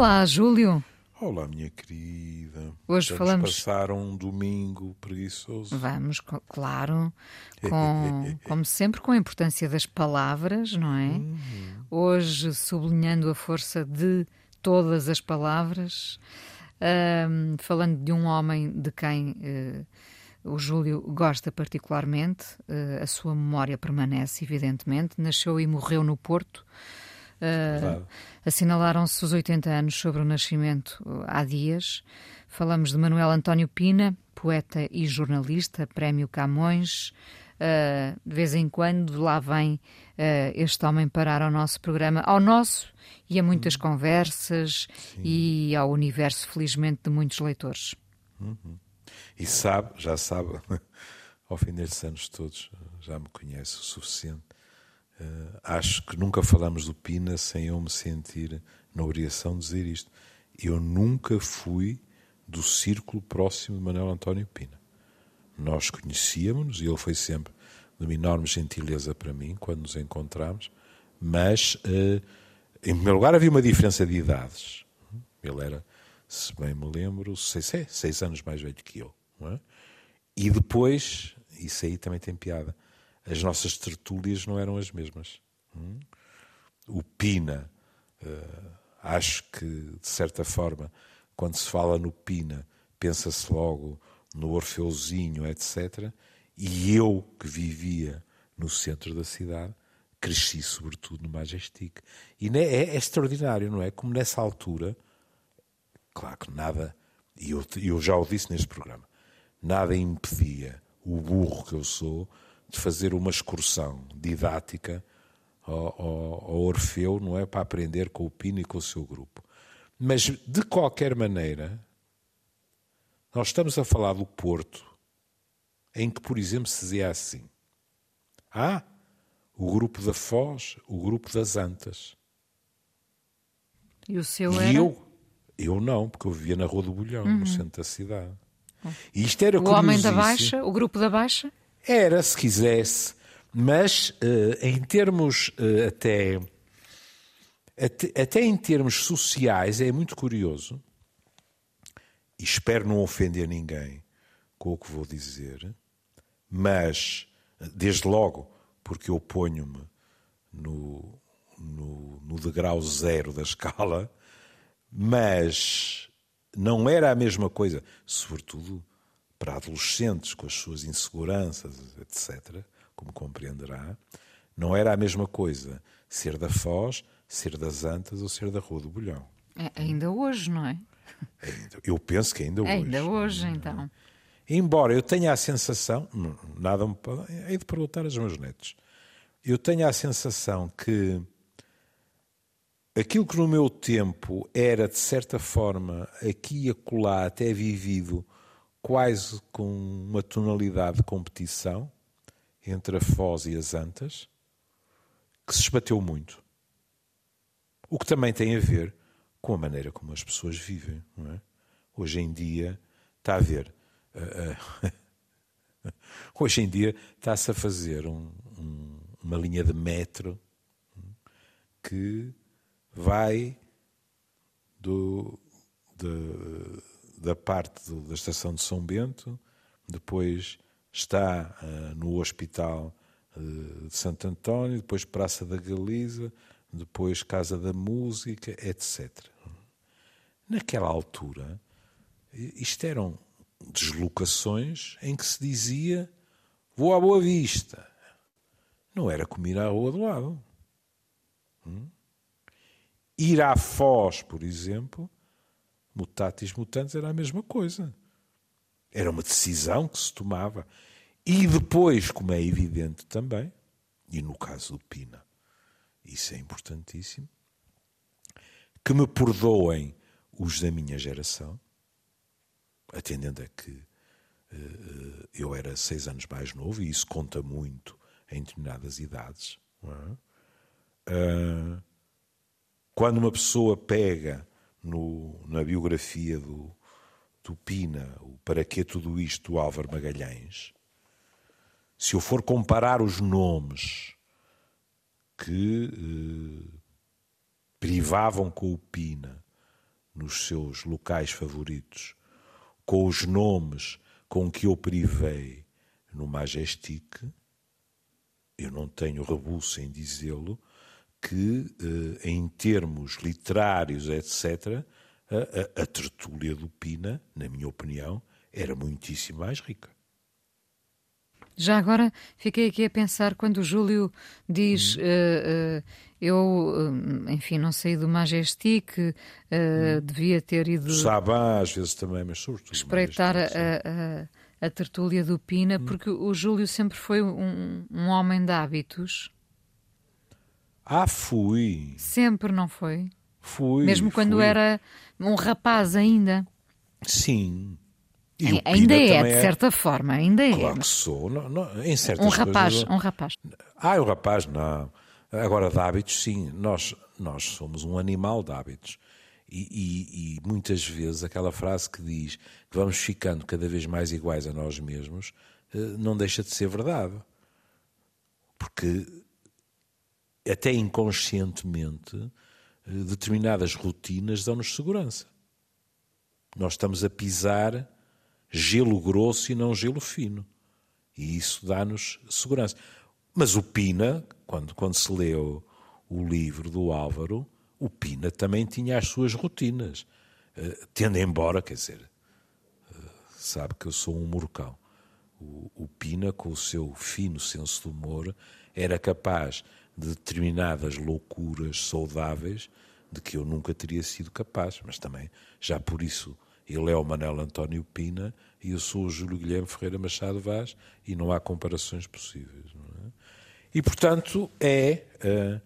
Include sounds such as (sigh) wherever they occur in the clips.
Olá, Júlio. Olá, minha querida. Hoje Vamos falamos- passar um domingo preguiçoso. Vamos, claro, (laughs) com, como sempre, com a importância das palavras, não é? Uhum. Hoje, sublinhando a força de todas as palavras, ahm, falando de um homem de quem eh, o Júlio gosta particularmente, eh, a sua memória permanece, evidentemente. Nasceu e morreu no Porto. Uh, Verdade. Assinalaram-se os 80 anos sobre o nascimento uh, há dias. Falamos de Manuel António Pina, poeta e jornalista, Prémio Camões. Uh, de vez em quando lá vem uh, este homem parar ao nosso programa, ao nosso e a muitas conversas e ao universo, felizmente, de muitos leitores. E sabe, já sabe, (laughs) ao fim destes anos todos, já me conhece o suficiente. Eh, acho que nunca falamos do Pina sem eu me sentir na obrigação de dizer isto. Eu nunca fui do círculo próximo de Manuel António Pina. Nós conhecíamos e ele foi sempre de uma enorme gentileza para mim quando nos encontramos, mas eh, em primeiro lugar havia uma diferença de idades. Ele era, se bem me lembro, seis, seis anos mais velho que eu. é? E depois, isso aí também tem piada, as nossas tertúlias não eram as mesmas. hum? O Pina, eh, acho que, de certa forma, quando se fala no Pina, pensa-se logo no Orfeuzinho, etc. E eu, que vivia no centro da cidade, cresci sobretudo no Majestic. E ne- é, é extraordinário, não é? Como nessa altura, claro que nada, e eu, eu já o disse neste programa, nada impedia o burro que eu sou de fazer uma excursão didática ao, ao- ao Orfeu, não é? Para aprender com o Pino e com o seu grupo. Mas, de qualquer maneira, nós estamos a falar do Porto, em que, por exemplo, se dizia assim: Ah, o grupo da Foz, o grupo das Antas. E o seu E era? eu, eu não, porque eu vivia na Rua do Bolhão, no centro da cidade. E isto era O Homem da. Baixa? O Grupo da Baixa? Era, se quisesse, mas eh, em termos eh, até, até até em termos sociais é muito curioso e espero não ofender ninguém com o que vou dizer, mas desde logo porque eu ponho-me no, no, no degrau zero da escala, mas não era a mesma coisa, sobretudo para adolescentes com as suas inseguranças, etc., como compreenderá, não era a mesma coisa ser da Foz, ser das Antas ou ser da Rua do Bolhão. É, ainda hoje, não é? Eu penso que ainda hoje. Ainda hoje, então. Embora eu tenha a sensação, nada me pode, hei de perguntar aos meus netos, eu tenho a sensação que aquilo que no meu tempo era, de certa forma, aqui e acolá, até vivido quase com uma tonalidade de competição entre a Foz e as Antas, que se esbateu muito. O que também tem a ver com a maneira como as pessoas vivem. É? Hoje em dia, está a ver. ah, ah, (laughs) hoje em dia está-se a fazer um- um- uma linha de metro hum, que vai do, de- da parte do- da estação de São Bento, depois está ah, no Hospital eh, de Santo António, depois Praça da Galiza, depois Casa da Música, etc. Naquela altura, isto eram deslocações em que se dizia vou à Boa Vista. Não era como ir à rua do lado. Hum? Ir à Foz, por exemplo, mutatis mutandis, era a mesma coisa. Era uma decisão que se tomava. E depois, como é evidente também, e no caso do Pina, isso é importantíssimo, que me perdoem os da minha geração, atendendo a que eh, eu era seis anos mais novo, e isso conta muito em determinadas idades. Ah, quando uma pessoa pega no- na biografia do, do Pina, o Para que tudo isto do Álvaro Magalhães, se eu for comparar os nomes que eh, privavam com o Pina nos seus locais favoritos, com os nomes com que eu privei no Majestic, eu não tenho rebuço em dizê-lo, que eh, em termos literários, etc., a, a, a tertúlia do Pina, na minha opinião, era muitíssimo mais rica. Já agora fiquei aqui a pensar quando o Júlio diz hum. uh, uh, eu, enfim, não saí do Majestic, uh, hum. devia ter ido. Sabá, às vezes também, mas sobretudo. Espreitar a, a, a, tertúlia do Pina, hum. porque o Júlio sempre foi um, um homem de hábitos. Ah, fui. Sempre, não foi? Fui. Mesmo quando fui. era um rapaz ainda. Sim. E ainda é, de é... certa forma, ainda é. Claro que sou. Não, não, em certas um rapaz, coisas, um rapaz. Ah, um rapaz, não. Agora, de hábitos, sim. Nós, nós somos um animal de hábitos. E, e, e, muitas vezes aquela frase que diz que vamos ficando cada vez mais iguais a nós mesmos eh, não deixa de ser verdade. Porque até inconscientemente eh, determinadas rotinas dão-nos segurança. Nós estamos a pisar gelo grosso e não gelo fino. E isso dá-nos segurança. Mas o Pina, quando, quando se leu o livro do Álvaro, o Pina também tinha as suas rotinas. Uh, tendo embora, quer dizer, uh, sabe que eu sou um murcão. O, o, Pina, com o seu fino senso de humor, era capaz de determinadas loucuras saudáveis de que eu nunca teria sido capaz, mas também já por isso ele é o Manel António Pina e eu sou o Júlio Guilherme Ferreira Machado Vaz e não há comparações possíveis. É? E, portanto, é. Uh,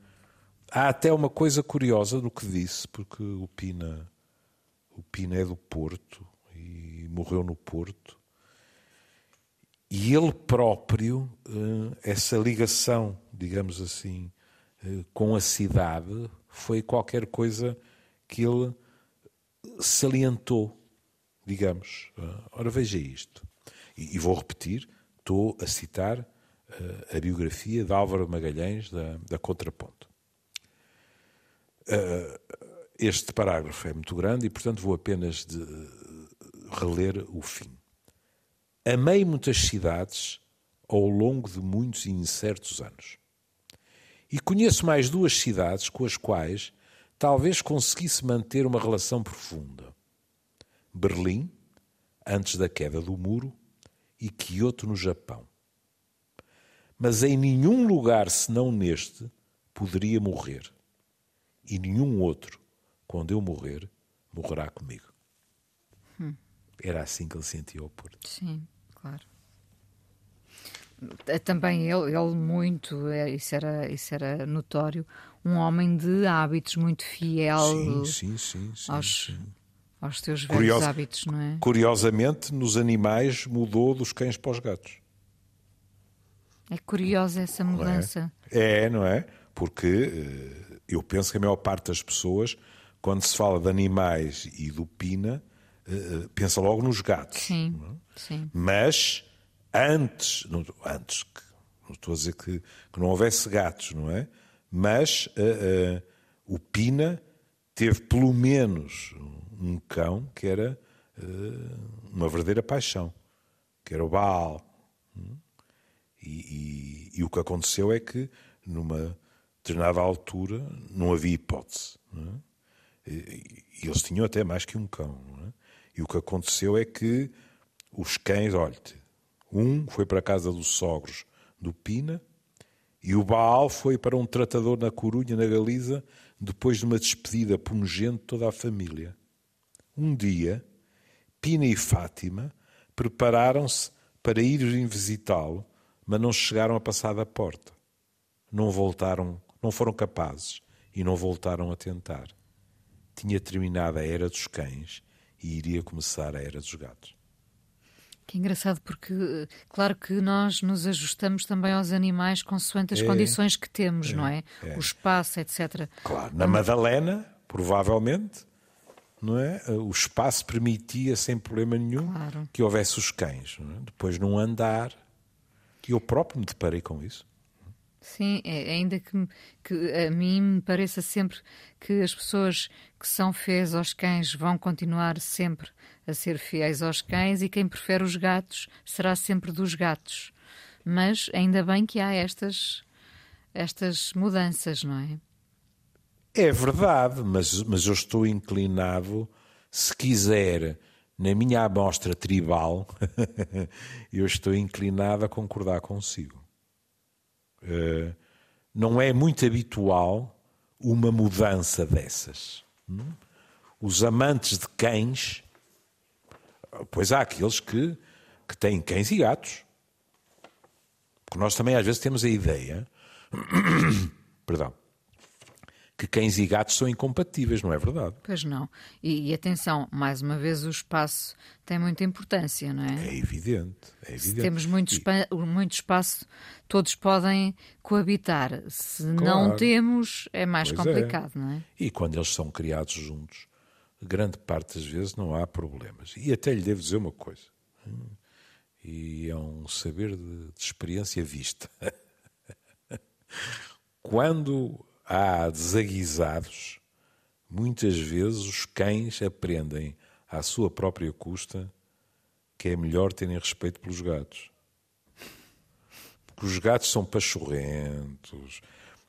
há até uma coisa curiosa no que disse, porque o Pina, o Pina é do Porto e morreu no Porto. E ele próprio, uh, essa ligação, digamos assim, uh, com a cidade, foi qualquer coisa que ele salientou digamos. Ah, ora, veja isto. E, vou repetir, estou a citar uh, a biografia de Álvaro Magalhães, da, da Contraponto. Este parágrafo é muito grande e, portanto, vou apenas de, reler o fim. Amei muitas cidades ao longo de muitos e incertos anos. E conheço mais duas cidades com as quais talvez conseguisse manter uma relação profunda. Berlim, antes da queda do muro, e Kyoto, no Japão. Mas em nenhum lugar senão neste poderia morrer. E nenhum outro, quando eu morrer, morrerá comigo. Hum. Era assim que ele sentia o Porto. Sim, claro. É também ele, ele muito, é, isso era, isso era notório, um homem de hábitos muito fiel sim, sim, sim, aos, aos teus velhos Curios, hábitos, não é? Curiosamente, nos animais mudou dos cães para os gatos. É curiosa essa mudança. Não é? é? não é? Porque eh, eu penso que a maior parte das pessoas, quando se fala de animais e do Pina, eh, eh, pensa logo nos gatos. Sim, é? sim. Mas antes, não, antes, não estou a dizer que, que não houvesse gatos, não é? Mas uh, uh, o Pina teve pelo menos um cão que era uh, uma verdadeira paixão, que era o Baal. E, e, e, o que aconteceu é que, numa determinada altura, não havia hipótese. Não é? e, e, eles tinham até mais que um cão. É? E o que aconteceu é que os cães, olha um foi para a casa dos sogros do Pina e o Baal foi para um tratador na Corunha, na Galiza, depois de uma despedida pungente de toda a família. Um dia, Pina e Fátima prepararam-se para irem visitá-lo, mas não chegaram a passar da porta. Não voltaram, não foram capazes e não voltaram a tentar. Tinha terminado a era dos cães e iria começar a era dos gatos. Que engraçado, porque claro que nós nos ajustamos também aos animais consoante as é, condições que temos, é, não é? é? O espaço, etc. Claro, na Madalena, provavelmente, não é? O espaço permitia sem problema nenhum claro. que houvesse os cães. É? Depois num andar, que eu próprio me deparei com isso. Sim, é, ainda que, que, a mim me pareça sempre que as pessoas que são fiéis aos cães vão continuar sempre a ser fiéis aos cães e quem prefere os gatos será sempre dos gatos. Mas ainda bem que há estas, estas mudanças, não é? É verdade, mas, mas eu estou inclinado, se quiser, na minha amostra tribal, (laughs) eu estou inclinado a concordar consigo. Uh, não é muito habitual uma mudança dessas. Hum? Os amantes de cães, pois há aqueles que, que têm cães e gatos. Porque nós também às vezes temos a ideia, (coughs) perdão, que cães e gatos são incompatíveis, não é verdade? Pois não. E, e, atenção, mais uma vez o espaço tem muita importância, não é? É evidente. É evidente. Se temos muito, e... muito espaço, todos podem coabitar. Se claro. não temos, é mais pois é. complicado, é. não é? E quando eles são criados juntos, grande parte das vezes não há problemas. E até lhe devo dizer uma coisa. Hum, e é um saber de, de experiência vista. (laughs) quando há desaguisados, muitas vezes os cães aprendem à sua própria custa que é melhor terem respeito pelos gatos. Porque os gatos são pachorrentos,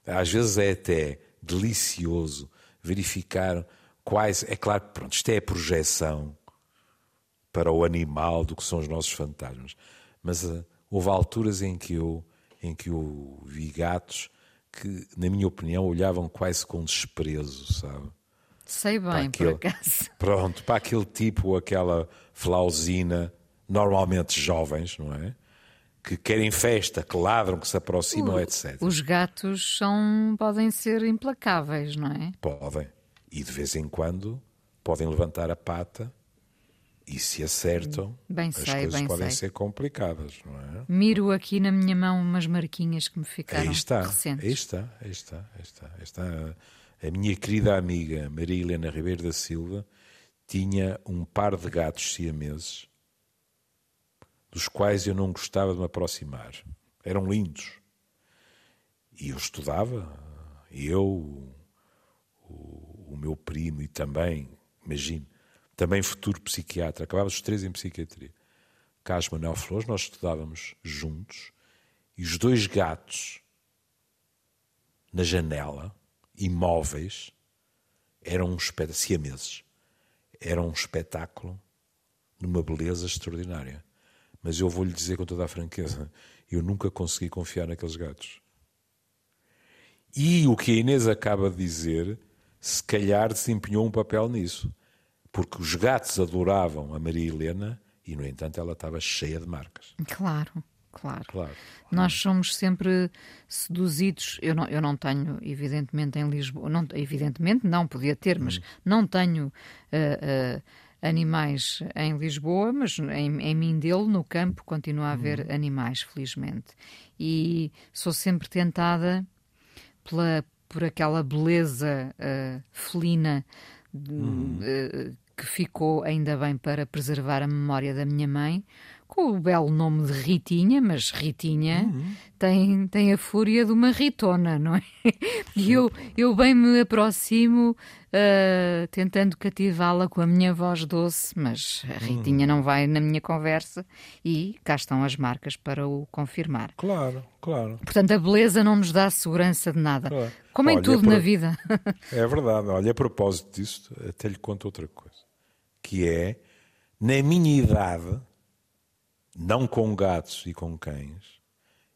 às vezes é até delicioso verificar quais. É claro que pronto, isto é a projeção para o animal do que são os nossos fantasmas. Mas uh, houve alturas em que eu, em que eu vi gatos que, na minha opinião, olhavam quase com desprezo, sabe? Sei bem, aquele, por acaso. (laughs) Pronto, para aquele tipo aquela flausina, normalmente jovens, não é? Que querem festa, que ladram, que se aproximam, o, etc. Os gatos são, podem ser implacáveis, não é? Podem. E de vez em quando podem levantar a pata e se acertam, bem as sei, coisas podem sei. ser complicadas, não é? Miro aqui na minha mão umas marquinhas que me ficaram aí está, recentes. Aí está, aí está, aí está, aí está. A minha querida amiga Maria Helena Ribeiro da Silva tinha um par de gatos siameses dos quais eu não gostava de me aproximar. Eram lindos. E eu estudava, eu, o, o meu primo e também, imagino, também futuro psiquiatra, acabávamos os três em psiquiatria. Carlos Manuel Flores, nós estudávamos juntos e os dois gatos na janela, imóveis, eram um espetáculo, siameses, eram um espetáculo numa beleza extraordinária. Mas eu vou-lhe dizer com toda a franqueza, eu nunca consegui confiar naqueles gatos. E o que a Inês acaba de dizer, se calhar desempenhou um papel nisso porque os gatos adoravam a Maria Helena e, no entanto, ela estava cheia de marcas. Claro. Claro. claro. Nós somos sempre seduzidos. Eu não, eu não tenho, evidentemente, em Lisboa. Não, evidentemente, não podia ter, mas hum. não tenho uh, uh, animais em Lisboa, mas em, em Mindelo, no campo, continua a haver hum. animais, felizmente. E sou sempre tentada pela, por aquela beleza uh, felina. Hum que ficou ainda bem para preservar a memória da minha mãe, com o belo nome de Ritinha, mas Ritinha uhum. tem, tem a fúria de uma ritona, não é? E eu, eu bem me aproximo uh, tentando cativá-la com a minha voz doce, mas a Ritinha uhum. não vai na minha conversa e cá estão as marcas para o confirmar. Claro, claro. Portanto, a beleza não nos dá segurança de nada. Claro. Como Olha, em tudo pro... na vida. é verdade. Olha, a propósito disso, até lhe conto outra coisa que é, na minha idade, não com gatos e com cães,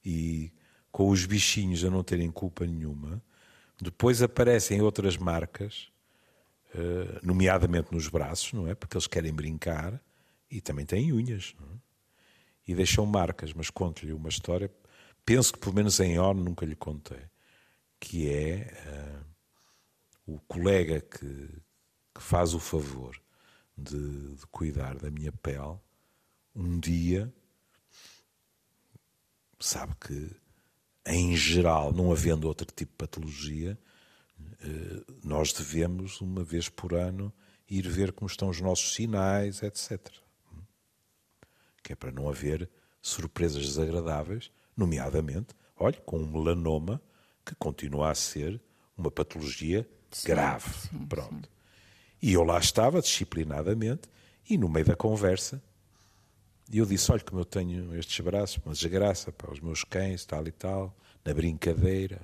e com os bichinhos a não terem culpa nenhuma, depois aparecem outras marcas, eh, nomeadamente nos braços, não é? Porque eles querem brincar e também têm unhas, é? E deixam marcas, mas conto-lhe uma história, penso que pelo menos em ON nunca lhe contei, que é uh, o colega que, que faz o favor de, de cuidar da minha pele, um dia sabe que, em geral, não havendo outro tipo de patologia, eh, nós devemos, uma vez por ano, ir ver como estão os nossos sinais, etc. Que é para não haver surpresas desagradáveis, nomeadamente, olha, com um melanoma que continua a ser uma patologia sim, grave. Sim, Pronto. Sim. E eu lá estava, disciplinadamente, e no meio da conversa, eu disse: Olha, como eu tenho estes braços, uma desgraça para os meus cães, tal e tal, na brincadeira,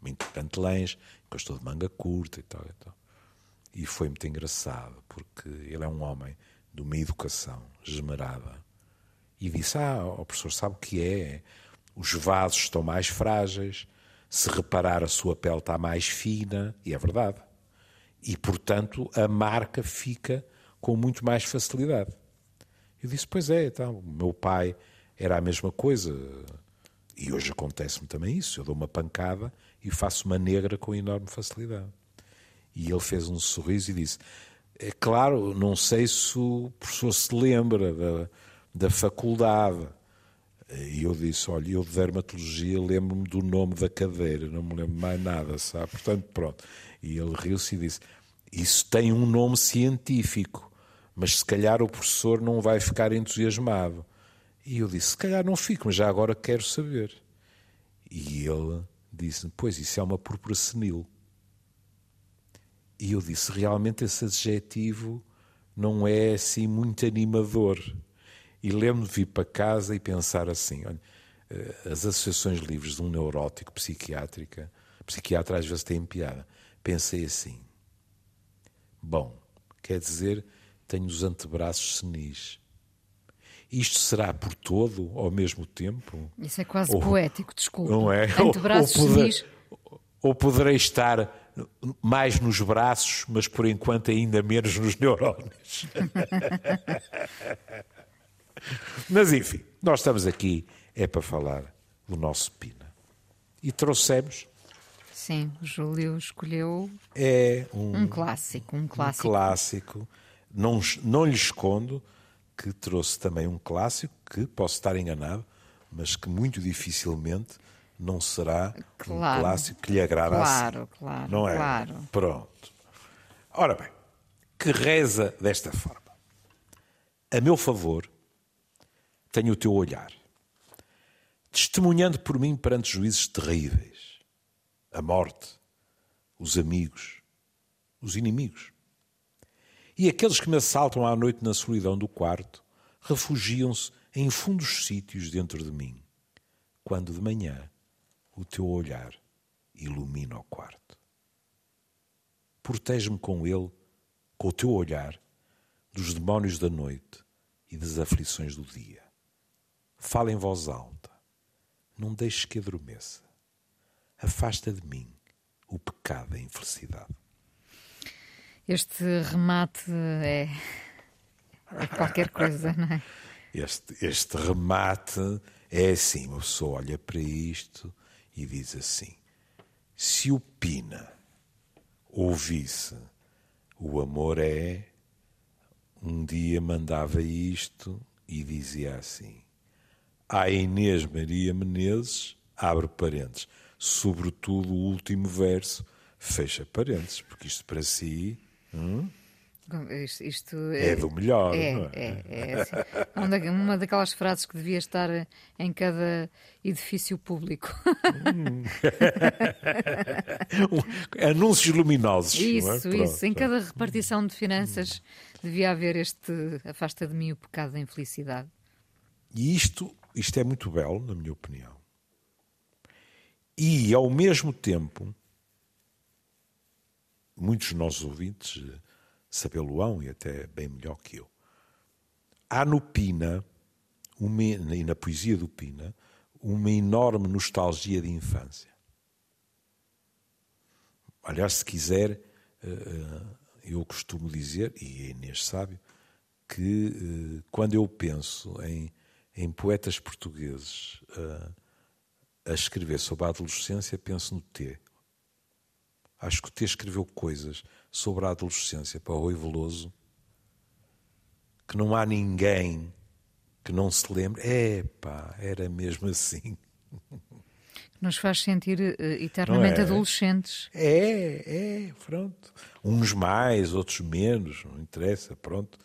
muito pantelães, que eu estou de manga curta e tal e tal. E foi muito engraçado, porque ele é um homem de uma educação esmerada. E disse: Ah, o professor sabe o que é? Os vasos estão mais frágeis, se reparar, a sua pele está mais fina, e é verdade. E, portanto, a marca fica com muito mais facilidade. Eu disse: Pois é, então, o meu pai era a mesma coisa. E hoje acontece-me também isso. Eu dou uma pancada e faço uma negra com enorme facilidade. E ele fez um sorriso e disse: É claro, não sei se o professor se lembra da, da faculdade. E eu disse: Olha, eu de dermatologia lembro-me do nome da cadeira, não me lembro mais nada, sabe? Portanto, pronto. E ele riu-se e disse: Isso tem um nome científico, mas se calhar o professor não vai ficar entusiasmado. E eu disse: Se calhar não fico, mas já agora quero saber. E ele disse: Pois, isso é uma púrpura senil. E eu disse: Realmente esse adjetivo não é assim muito animador. E lembro-me de vir para casa e pensar assim: olha, eh, as associações livres de um neurótico psiquiátrica, psiquiatra às vezes têm piada. Pensei assim: bom, quer dizer, tenho os antebraços senis. Isto será por todo ao mesmo tempo? Isso é quase ou, poético, desculpa. Não é? Antebraços ou, ou, poder, senis. Ou poderei estar mais nos braços, mas por enquanto ainda menos nos neurónios. (laughs) Mas enfim, nós estamos aqui é para falar do nosso Pina. E trouxemos. Sim, o Júlio escolheu é um, um clássico, um clássico. Um clássico. Não, não lhe escondo que trouxe também um clássico que posso estar enganado, mas que muito dificilmente não será claro, um clássico que lhe agrada claro, assim. Claro, não é? Claro. Pronto. Ora bem, que reza desta forma. A meu favor, tenho o teu olhar, testemunhando por mim perante juízes terríveis, a morte, os amigos, os inimigos. E aqueles que me assaltam à noite na solidão do quarto refugiam-se em fundos sítios dentro de mim, quando de manhã o teu olhar ilumina o quarto. Protege-me com ele, com o teu olhar, dos demónios da noite e das aflições do dia. Fala em voz alta. Não deixes que adormeça. Afasta de mim o pecado da infelicidade. Este remate é, é qualquer coisa, não é? (laughs) Este, este remate é assim: uma pessoa olha para isto e diz assim: se o Pina ouvisse o amor é, um dia mandava isto e dizia assim: a Inês Maria Menezes, abre parênteses, sobretudo o último verso, fecha parênteses, porque isto para si. Hum, isto, isto é, é, do melhor. É, é? é, é assim, uma daquelas frases que devia estar em cada edifício público. Hum. (laughs) Anúncios luminosos. Isso, é? isso. Em cada repartição de finanças devia haver este afasta de mim o pecado da infelicidade. E isto isto é muito belo, na minha opinião. E, ao mesmo tempo, muitos dos nossos ouvintes sabê-lo-ão e até bem melhor que eu. Há no Pina, uma, e na poesia do Pina, uma enorme nostalgia de infância. Aliás, se quiser, eh, eh, eu costumo dizer, e a Inês sabe, que eh, quando eu penso em em poetas portugueses a escrever sobre a adolescência, penso no T. Acho que o T escreveu coisas sobre a adolescência para o Rui Veloso que não há ninguém que não se lembre. É pá, era mesmo assim. Nos faz sentir uh, eternamente é? adolescentes. É, é, pronto. Uns mais, outros menos, não interessa, pronto.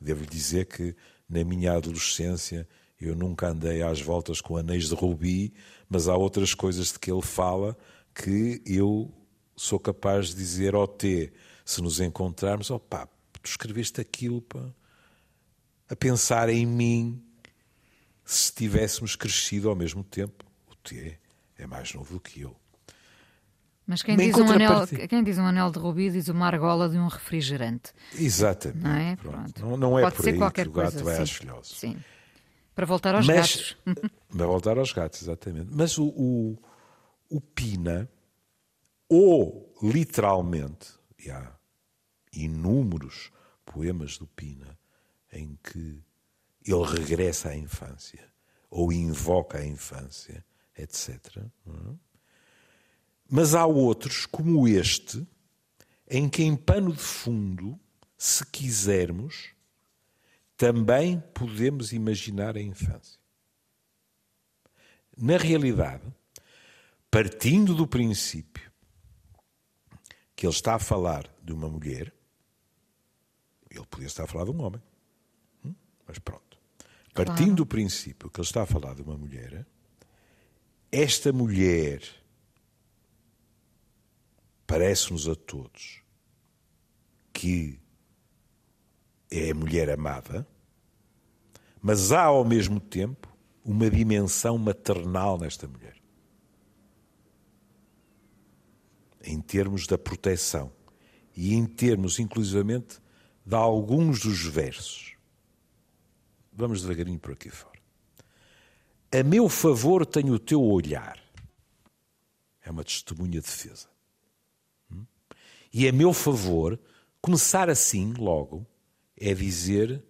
Devo dizer que na minha adolescência eu nunca andei às voltas com anéis de rubi, mas há outras coisas de que ele fala que eu sou capaz de dizer ao T, se nos encontrarmos, opá, tu escreveste aquilo pá, a pensar em mim se tivéssemos crescido ao mesmo tempo. O T é mais novo do que eu. Mas quem diz, um anel, quem diz um anel de rubi diz uma argola de um refrigerante. Exatamente. Não é, Pronto. Não, não é Pode por aí que o gato coisa, vai sim. às filhoses. Sim. Para voltar aos Mas, gatos. (laughs) Para voltar aos gatos, exatamente. Mas o, o, o Pina, ou literalmente, e há inúmeros poemas do Pina em que ele regressa à infância, ou invoca a infância, etc. É? Mas há outros, como este, em que em pano de fundo, se quisermos, também podemos imaginar a infância. Na realidade, partindo do princípio que ele está a falar de uma mulher, ele podia estar a falar de um homem. Hum? Mas pronto. Partindo claro. do princípio que ele está a falar de uma mulher, esta mulher parece-nos a todos que é a mulher amada, mas há ao mesmo tempo uma dimensão maternal nesta mulher. Em termos da proteção e em termos, inclusivamente, de alguns dos versos. Vamos devagarinho por aqui fora. A meu favor tenho o teu olhar. É uma testemunha de defesa. E a meu favor, começar assim, logo, é dizer: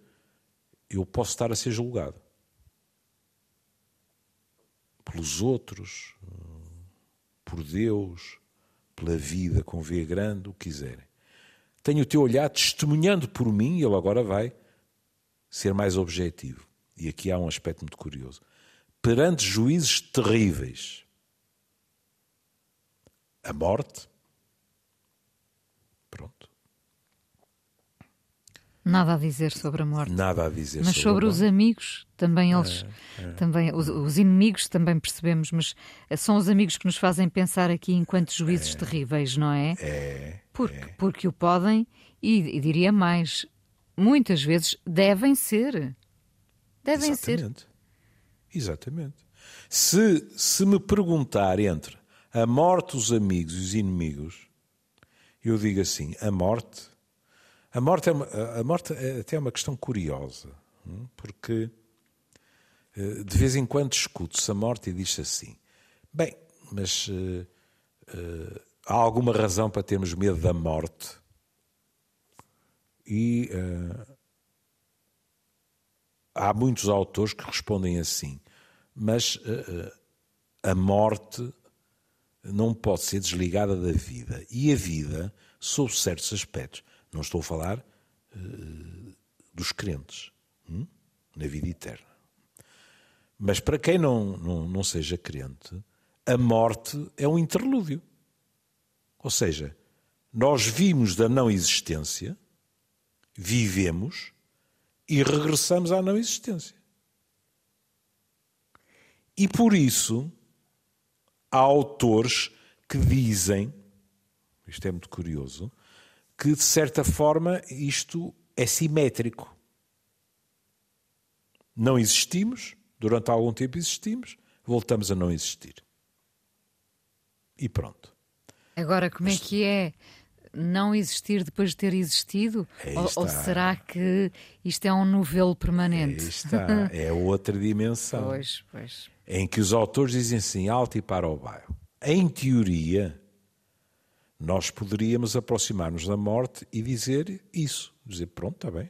eu posso estar a ser julgado pelos outros, por Deus, pela vida com V grande, o que quiserem. Tenho o teu olhar testemunhando por mim, ele agora vai ser mais objetivo. E aqui há um aspecto muito curioso. Perante juízes terríveis, a morte, Pronto. Nada a dizer sobre a morte. Nada a dizer mas sobre, sobre os amigos, também eles, é, é. também os, os, inimigos também percebemos, mas são os amigos que nos fazem pensar aqui enquanto juízes é, terríveis, não é? É. Porque, é. porque o podem e, e, diria mais, muitas vezes devem ser. Devem Exatamente. ser. Exatamente. Se, se me perguntar entre a morte, os amigos e os inimigos, eu digo assim: a morte. A morte é, uma, a morte é até uma questão curiosa, hum, porque eh, de vez em quando escuto-se a morte e diz-se assim: bem, mas uh, uh, há alguma razão para termos medo da morte? E uh, há muitos autores que respondem assim, mas a morte não pode ser desligada da vida. E a vida, sob certos aspectos, não estou a falar uh, dos crentes, hum? na vida eterna. Mas para quem não, não, não seja crente, a morte é um interlúdio. Ou seja, nós vimos da não existência, vivemos e regressamos à não existência. E por isso há autores que dizem, isto é muito curioso, que de certa forma isto é simétrico. Não existimos, durante algum tempo existimos, voltamos a não existir. E pronto. Agora, como é que é não existir depois de ter existido? Ou, ou, será que isto é um novelo permanente? Aí está, (laughs) é outra dimensão. Pois, pois em que os autores dizem assim, alto e para o bairro. Em teoria, nós poderíamos aproximar-nos da morte e dizer isso. Dizer, pronto, está bem.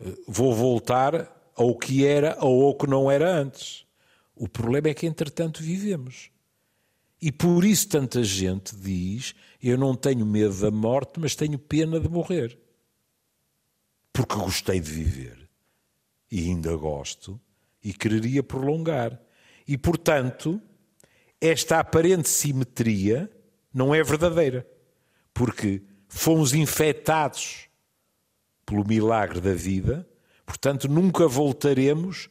Eh, vou voltar ao que era ou ao que não era antes. O problema é que, entretanto, vivemos. E por isso tanta gente diz: Eu não tenho medo da morte, mas tenho pena de morrer. Porque gostei de viver. E ainda gosto. E quereria prolongar. E, portanto, esta aparente simetria não é verdadeira, porque fomos infectados pelo milagre da vida, portanto, nunca voltaremos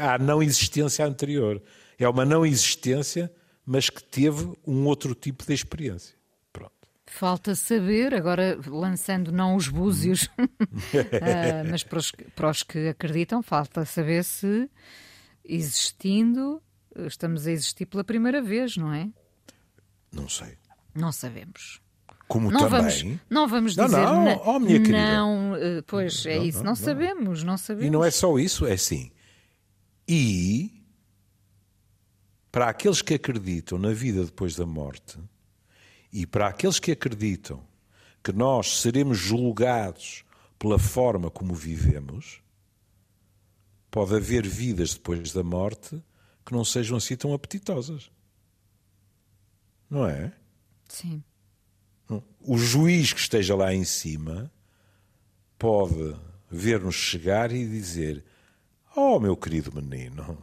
à não existência anterior. É uma não existência, mas que teve um outro tipo de experiência. Pronto. Falta saber, agora lançando não os búzios, uh, (laughs) mas para os, para os que acreditam, falta saber se existindo, estamos a existir pela primeira vez, não é? Não sei. Não sabemos. Como não também. Vamos, não vamos dizer não, não, oh, minha querida. não, eh, pois é não, isso, não, não, sabemos, não sabemos. E não é só isso, é assim. E para aqueles que acreditam na vida depois da morte e para aqueles que acreditam que nós seremos julgados pela forma como vivemos, pode haver vidas depois da morte que não sejam assim tão apetitosas. Não é? Sim. O juiz que esteja lá em cima pode ver-nos chegar e dizer: Oh, meu querido menino,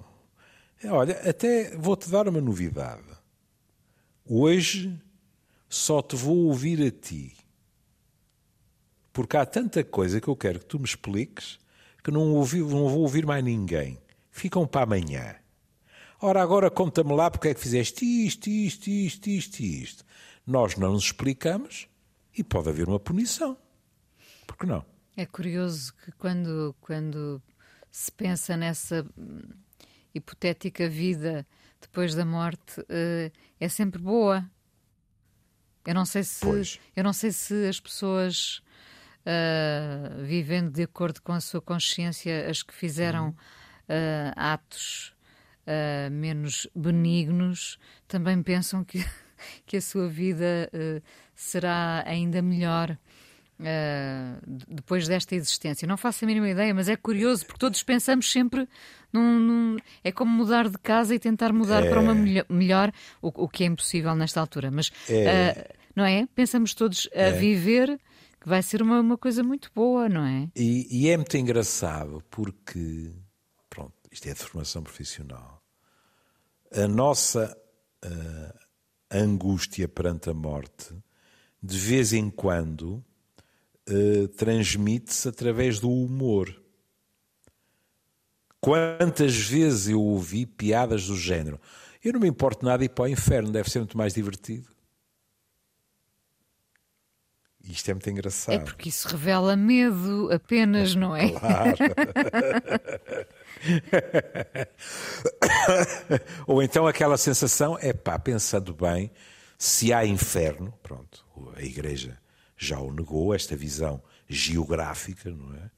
olha, até vou-te dar uma novidade. Hoje só te vou ouvir a ti. Porque há tanta coisa que eu quero que tu me expliques que não, ouvi, não vou ouvir mais ninguém. Ficam para amanhã. Ora, agora conta-me lá porque é que fizeste isto, isto, isto, isto, isto. Nós não nos explicamos e pode haver uma punição. Por que não? É curioso que quando, quando se pensa nessa hipotética vida depois da morte, uh, é sempre boa. Eu não sei se, eu não sei se as pessoas uh, vivendo de acordo com a sua consciência, as que fizeram uh, atos menos benignos, também pensam que (laughs) que a sua vida uh, será ainda melhor. Uh, depois desta existência. Não faço a mínima ideia, mas é curioso porque todos pensamos sempre num. num é como mudar de casa e tentar mudar é. para uma melhor, melhor o, o, que é impossível nesta altura. Mas é. Uh, não é? Pensamos todos a é. viver que vai ser uma, uma coisa muito boa, não é? E, e, é muito engraçado porque, isto é de formação profissional. A nossa uh, angústia perante a morte, de vez em quando uh, transmite-se através do humor. Quantas vezes eu ouvi piadas do género? Eu não me importo nada ir para o inferno, deve ser muito mais divertido. Isto é muito engraçado. É porque isso revela medo apenas, não é? Claro. (laughs) Ou então aquela sensação, é pá, pensando bem, se há inferno, pronto, a Igreja já o negou, esta visão geográfica, não é?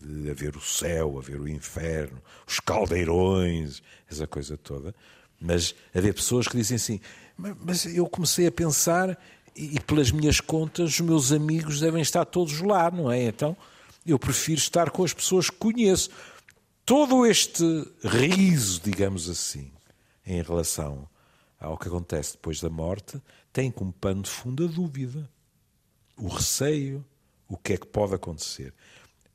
De haver o céu, haver o inferno, os caldeirões, essa coisa toda. Mas haver pessoas que dizem assim, mas eu comecei a pensar e pelas minhas contas os meus amigos devem estar todos lá, não é? Então eu prefiro estar com as pessoas que conheço todo este riso, digamos assim, em relação ao que acontece depois da morte, tem como pano de fundo a dúvida, o receio, o que é que pode acontecer.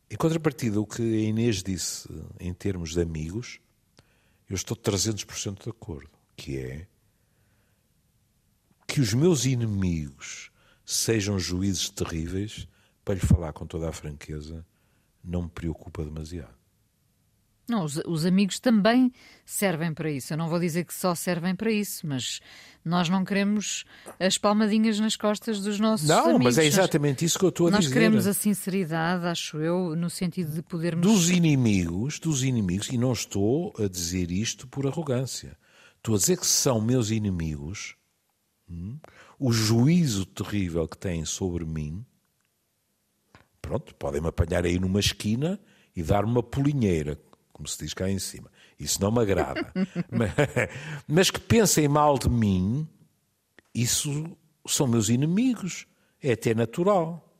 Em contrapartida, o que a Inês disse em termos de amigos, eu estou 300% de acordo, que é que os meus inimigos sejam juízes terríveis, para lhe falar com toda a franqueza, não me preocupa demasiado. Não, os, os, amigos também servem para isso. Eu não vou dizer que só servem para isso, mas nós não queremos as palmadinhas nas costas dos nossos não, amigos. Não, mas é exatamente isso que eu estou a nós dizer. Nós queremos a sinceridade, acho eu, no sentido de podermos... Dos inimigos, dos inimigos, e não estou a dizer isto por arrogância. Estou a dizer que são meus inimigos, hum, o juízo terrível que têm sobre mim, pronto, podem-me apanhar aí numa esquina e dar uma polinheira, como se diz cá em cima. Isso não me agrada. (laughs) mas, mas que pensem mal de mim, isso são meus inimigos. É até natural.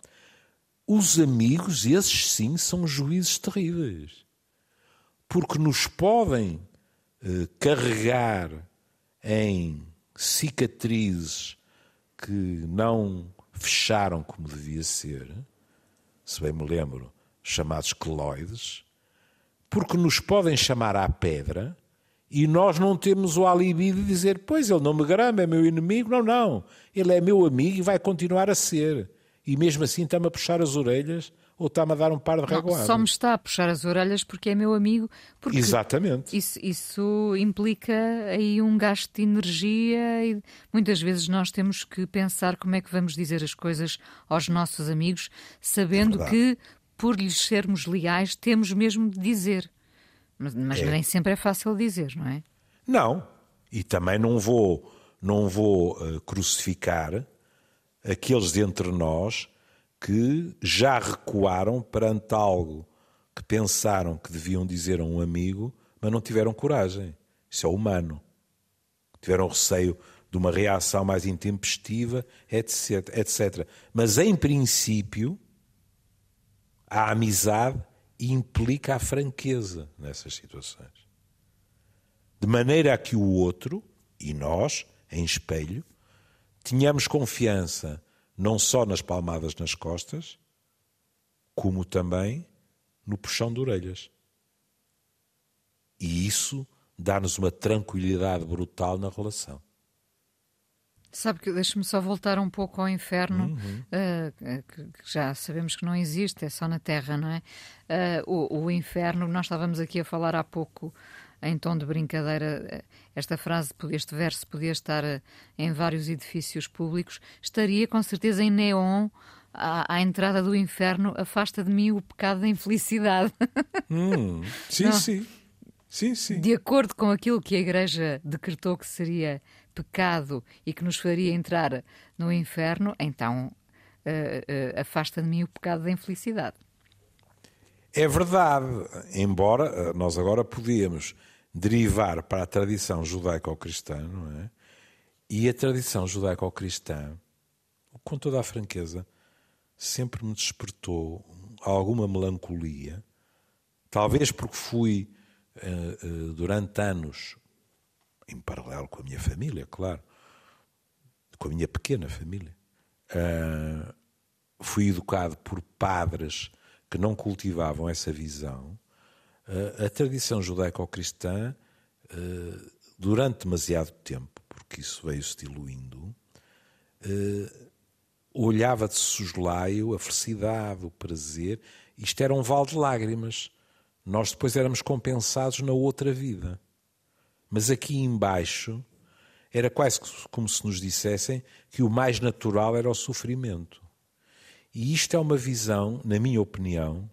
Os amigos, esses sim, são juízes terríveis. Porque nos podem eh, carregar em cicatrizes que não fecharam como devia ser, se bem me lembro, chamados queloides, porque nos podem chamar à pedra e nós não temos o alibi de dizer, pois ele não me grama, é meu inimigo. Não, não. Ele é meu amigo e vai continuar a ser. E mesmo assim está-me a puxar as orelhas ou está-me a dar um par de reguadas. Só me está a puxar as orelhas porque é meu amigo. Porque Exatamente. Isso, isso implica aí um gasto de energia e muitas vezes nós temos que pensar como é que vamos dizer as coisas aos nossos amigos, sabendo É que por lhes sermos leais temos mesmo de dizer. Mas, mas É. nem sempre é fácil dizer, não é? Não. E também não vou, não vou eh, crucificar aqueles dentre nós que já recuaram perante algo que pensaram que deviam dizer a um amigo, mas não tiveram coragem. Isso é humano. Tiveram receio de uma reação mais intempestiva, etc, etc. Mas, em princípio, a amizade implica a franqueza nessas situações. De maneira a que o outro, e nós, em espelho, tenhamos confiança não só nas palmadas nas costas, como também no puxão de orelhas. E isso dá-nos uma tranquilidade brutal na relação. Sabe que deixa-me só voltar um pouco ao inferno, Uhum. eh, que, que já sabemos que não existe, é só na Terra, não é? Eh, o, o inferno, nós estávamos aqui a falar há pouco em tom de brincadeira, eh, esta frase, este verso podia estar eh, em vários edifícios públicos, estaria com certeza em neon à, à entrada do inferno, afasta de mim o pecado da infelicidade. (laughs) Hum, sim, Não. sim. Sim, sim. De acordo com aquilo que a Igreja decretou que seria pecado e que nos faria entrar no inferno, então eh, eh, afasta de mim o pecado da infelicidade. É verdade, embora nós agora podíamos derivar para a tradição judaico-cristã, não é? E a tradição judaico-cristã, com toda a franqueza, sempre me despertou alguma melancolia, talvez porque fui eh, eh, durante anos, em paralelo com a minha família, claro, com a minha pequena família, eh, fui educado por padres que não cultivavam essa visão. A tradição judaico-cristã, eh, durante demasiado tempo, porque isso veio-se diluindo, eh, olhava de soslaio a felicidade, o prazer. Isto era um val de lágrimas. Nós depois éramos compensados na outra vida. Mas aqui embaixo era quase como se nos dissessem que o mais natural era o sofrimento. E isto é uma visão, na minha opinião,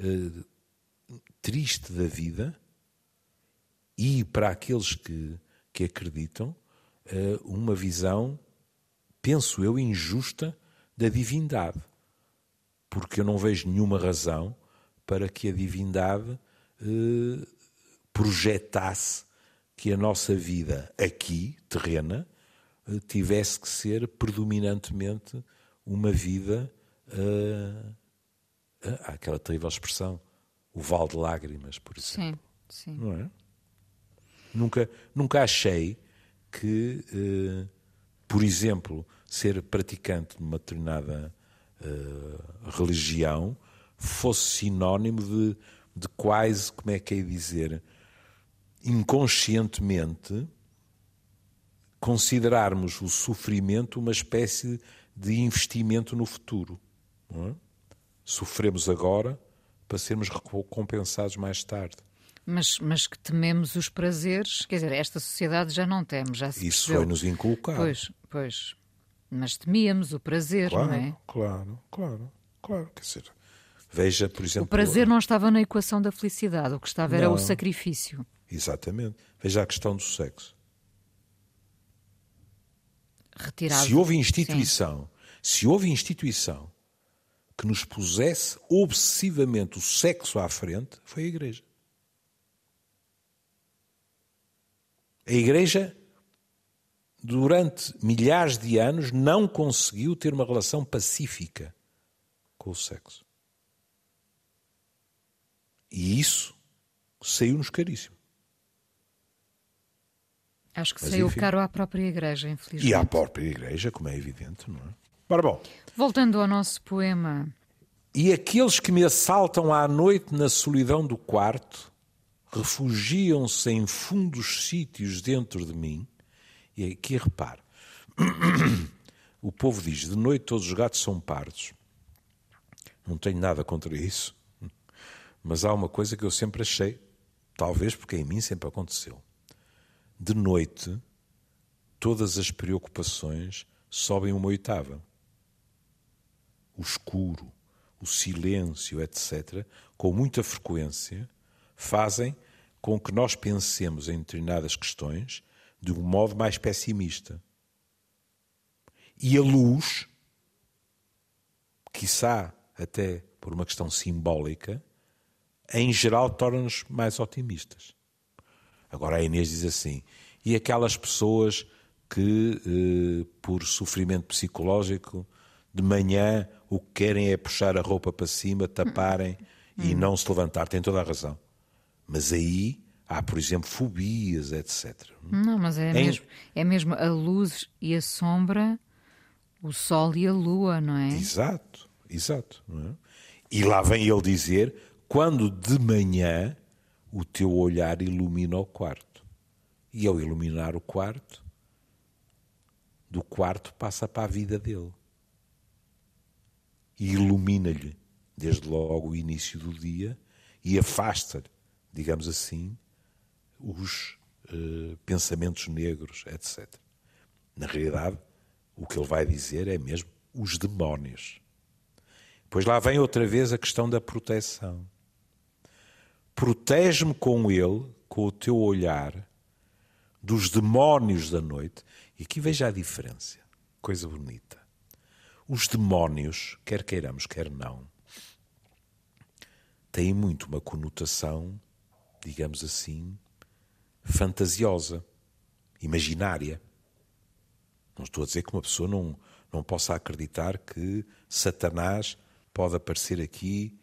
eh, triste da vida e, para aqueles que, que acreditam, eh, uma visão, penso eu, injusta da divindade. Porque eu não vejo nenhuma razão para que a divindade eh, projetasse que a nossa vida aqui, terrena, eh, tivesse que ser predominantemente uma vida, eh, aquela terrível expressão, o val de lágrimas, por exemplo. Sim, sim. Não é? Nunca, nunca achei que, eh, por exemplo, ser praticante de uma determinada eh, religião fosse sinónimo de, de quase, como é que é dizer, inconscientemente considerarmos o sofrimento uma espécie de investimento no futuro. é? Sofremos agora para sermos recompensados mais tarde. Mas, mas que tememos os prazeres, quer dizer, esta sociedade já não teme, já se Isso foi-nos inculcado. Pois, pois. Mas temíamos o prazer, Claro, não é? claro, claro, claro. Quer dizer, veja, por exemplo. O prazer não estava na equação da felicidade, o que estava era Não. o sacrifício. Exatamente. Veja a questão do sexo. Retirado. Se houve Sim. instituição, se houve instituição que nos pusesse obsessivamente o sexo à frente, foi a Igreja. A Igreja, durante milhares de anos, não conseguiu ter uma relação pacífica com o sexo. E isso saiu-nos caríssimo. Acho que Mas, saiu enfim. caro à própria Igreja, infelizmente. E à própria Igreja, como é evidente, não é? Ora bom, Voltando ao nosso poema, E aqueles que me assaltam à noite na solidão do quarto refugiam-se em fundos sítios dentro de mim. E aqui repare: (clears throat) o povo diz, de noite todos os gatos são pardos. não tenho nada contra isso, mas há uma coisa que eu sempre achei, talvez porque em mim sempre aconteceu. De noite, todas as preocupações sobem uma oitava. O escuro, o silêncio, etc., com muita frequência, fazem com que nós pensemos em determinadas questões de um modo mais pessimista. E a luz, quiçá até por uma questão simbólica, em geral torna-nos mais otimistas. Agora a Inês diz assim: e aquelas pessoas que, eh, por sofrimento psicológico, de manhã o que querem é puxar a roupa para cima, taparem e não se levantar. Tem toda a razão. Mas aí há, por exemplo, fobias, etc. Não, mas é, em... mesmo, é mesmo a luz e a sombra, o sol e a lua, não é? Exato, exato. É? E lá vem ele dizer: quando de manhã o teu olhar ilumina o quarto. E ao iluminar o quarto, do quarto passa para a vida dele. E ilumina-lhe, desde logo, o início do dia e afasta-lhe, digamos assim, os uh, pensamentos negros, etc. Na realidade, o que ele vai dizer é mesmo os demónios. Pois lá vem outra vez a questão da proteção. Protege-me com ele, com o teu olhar, dos demónios da noite. E aqui veja a diferença. Coisa bonita. Os demónios, quer queiramos, quer não, têm muito uma conotação, digamos assim, fantasiosa, imaginária. Não estou a dizer que uma pessoa não, não possa acreditar que Satanás pode aparecer aqui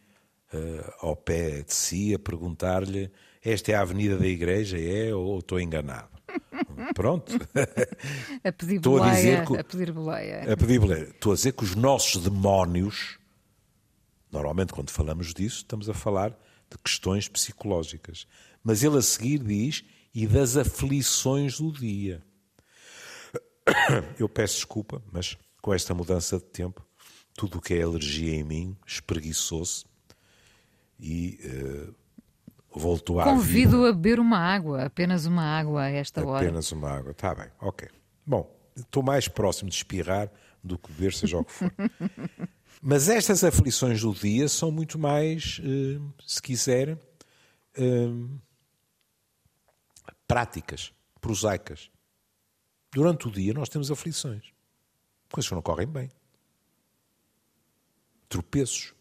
uh, ao pé de si a perguntar-lhe: Esta é a avenida da igreja? É ou estou enganado? Pronto. (laughs) A pedir Estou boleia, a dizer que, a pedir boleia. A pedir boleia. Estou a dizer que os nossos demónios, normalmente quando falamos disso, estamos a falar de questões psicológicas. Mas ele a seguir diz, e das aflições do dia. Eu peço desculpa, mas com esta mudança de tempo, tudo o que é alergia em mim espreguiçou-se e uh, voltou a Convido a beber uma água, apenas uma água a esta apenas hora. Apenas uma água, está bem, ok. Bom, estou mais próximo de espirrar do que beber, seja o que for. (laughs) Mas estas aflições do dia são muito mais, uh, se quiser, uh, práticas, prosaicas. Durante o dia nós temos aflições. Coisas não correm bem. Tropeços,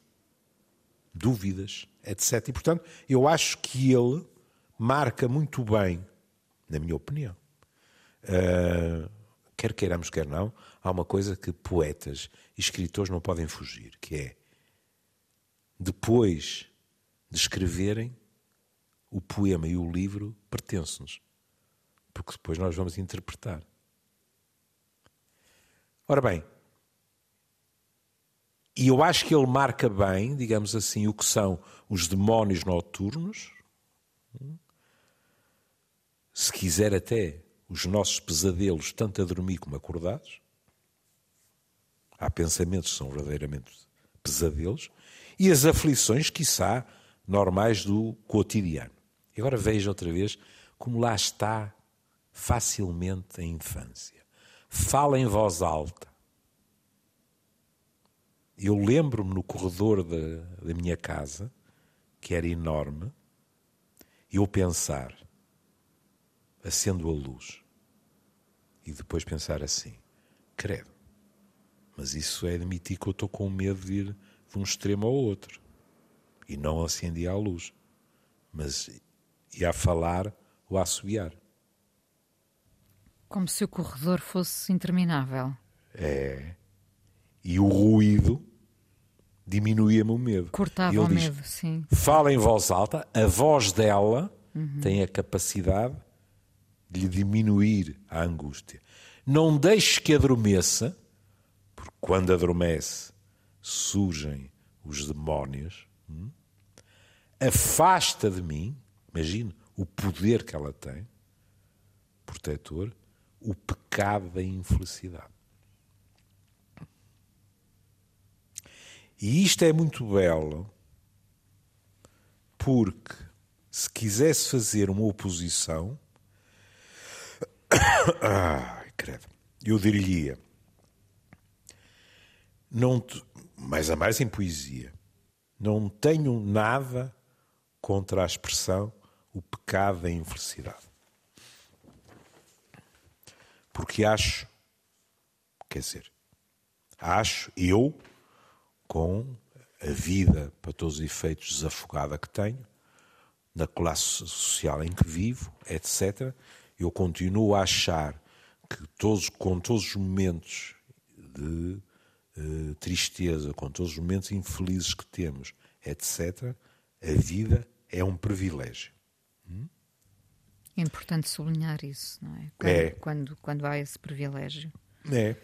dúvidas, etc. E, portanto, eu acho que ele marca muito bem, na minha opinião, uh, quer queiramos, quer não, há uma coisa que poetas e escritores não podem fugir, que é depois de escreverem, o poema e o livro pertencem-nos, porque depois nós vamos interpretar. Ora bem, e eu acho que ele marca bem, digamos assim, o que são os demónios noturnos, se quiser até os nossos pesadelos, tanto a dormir como acordados. Há pensamentos que são verdadeiramente pesadelos, e as aflições, quiçá, normais do cotidiano. E agora veja outra vez como lá está facilmente a infância. Fala em voz alta, eu lembro-me no corredor da, da minha casa, que era enorme, eu pensar, acendo a luz, e depois pensar assim: credo, mas isso é admitir que eu estou com medo de ir de um extremo ao outro. E não acendia a luz, mas ia a falar ou a assobiar. Como se o corredor fosse interminável. É. E o ruído diminuía-me o medo. Cortava o diz, medo, sim. Fala em voz alta, a voz dela uhum. tem a capacidade de lhe diminuir a angústia. Não deixes que adormeça, porque quando adormece surgem os demónios. Hum? Afasta de mim, imagine o poder que ela tem, protetor, o pecado da infelicidade. E isto é muito belo porque se quisesse fazer uma oposição, (coughs) ai, credo, eu diria, não, mais a mais em poesia, não tenho nada contra a expressão o pecado da infelicidade. Porque acho, quer dizer, acho eu, com a vida, para todos os efeitos, desafogada que tenho, na classe social em que vivo, etc., eu continuo a achar que todos, com todos os momentos de uh, tristeza, com todos os momentos infelizes que temos, etc., a vida é um privilégio. Hum? É importante sublinhar isso, não é? Quando, é. Quando, quando há esse privilégio. É.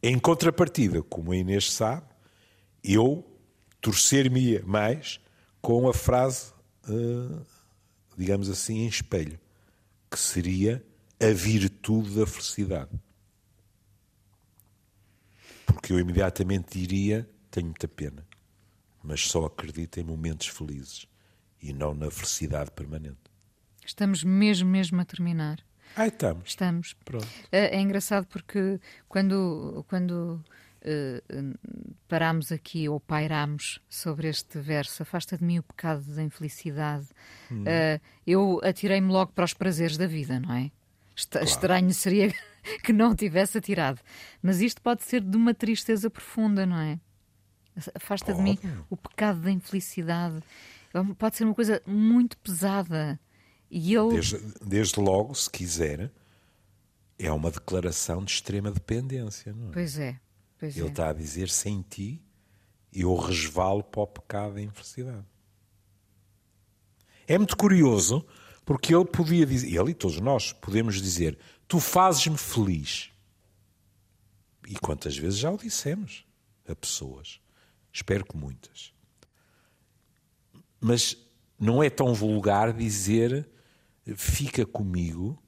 Em contrapartida, como a Inês sabe, eu torcer-me mais com a frase, uh, digamos assim, em espelho, que seria a virtude da felicidade. Porque eu imediatamente diria: tenho muita pena, mas só acredito em momentos felizes e não na felicidade permanente. Estamos mesmo, mesmo a terminar. Ah, estamos. Estamos. Pronto. É, é engraçado porque quando, quando uh, paramos aqui ou pairamos sobre este verso, afasta de mim o pecado da infelicidade, hum. uh, eu atirei-me logo para os prazeres da vida, não é? Claro. Estranho seria (laughs) que não tivesse atirado. Mas isto pode ser de uma tristeza profunda, não é? Afasta pode. de mim o pecado da infelicidade. Pode ser uma coisa muito pesada. E eu... desde, desde logo, se quiser, é uma declaração de extrema dependência, não é? Pois é. Pois Ele é. está a dizer: sem ti, eu resvalo para o pecado da infelicidade. É muito curioso, porque ele podia dizer, ele e todos nós podemos dizer: Tu fazes-me feliz. E quantas vezes já o dissemos a pessoas? Espero que muitas. Mas não é tão vulgar dizer fica comigo.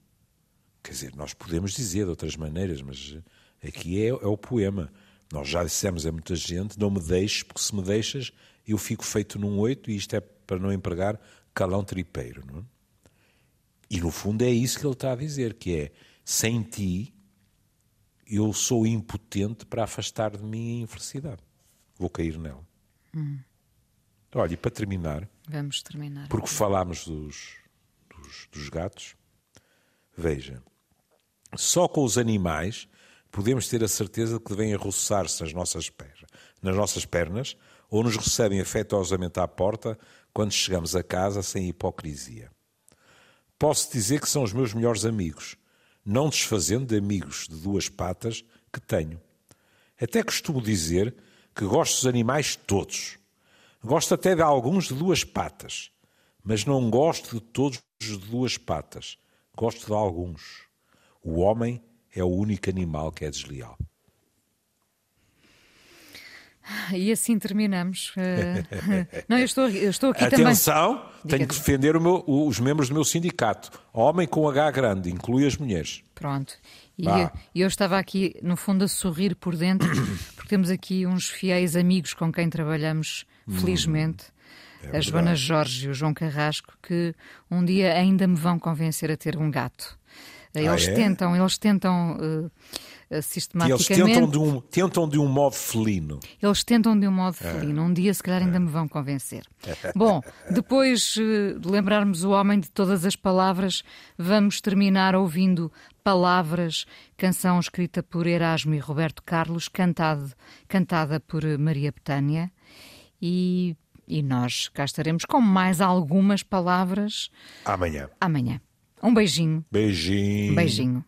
Quer dizer, nós podemos dizer de outras maneiras, mas aqui é, é o poema. Nós já dissemos a muita gente: não me deixes, porque se me deixas, eu fico feito num oito, e isto é para não empregar calão tripeiro. Não é? E no fundo é isso que ele está a dizer: que é sem ti eu sou impotente para afastar de mim a infelicidade. Vou cair nela. Hum. Olha, e para terminar. Vamos terminar. Porque falámos dos, dos, dos gatos. Veja, só com os animais podemos ter a certeza de que devem arroçar-se nas nossas, pernas, nas nossas pernas ou nos recebem afetuosamente à porta quando chegamos a casa sem hipocrisia. Posso dizer que são os meus melhores amigos, não desfazendo de amigos de duas patas que tenho. Até costumo dizer que gosto dos animais todos. Gosto até de alguns de duas patas, mas não gosto de todos de duas patas. Gosto de alguns. O homem é o único animal que é desleal. E assim terminamos. Uh, (laughs) não, eu estou, eu estou aqui Atenção, também. tenho que defender meu, os membros do meu sindicato. Homem com H grande, inclui as mulheres. Pronto. E eu, eu, estava aqui, no fundo, a sorrir por dentro, (coughs) porque temos aqui uns fiéis amigos com quem trabalhamos, hum, felizmente. É a Joana Jorge e o João Carrasco, que um dia ainda me vão convencer a ter um gato. Eles ah, é? tentam, eles tentam uh, sistematicamente. eles tentam de, um, tentam de um modo felino. Eles tentam de um modo ah. felino. Um dia, se calhar, ainda me vão convencer. (laughs) Bom, depois uh, de lembrarmos o homem de todas as palavras, vamos terminar ouvindo Palavras, canção escrita por Erasmo e Roberto Carlos, cantado, cantada por Maria Betânia. E, e nós cá estaremos com mais algumas palavras amanhã. Amanhã. Um beijinho. Beijinho. Beijinho.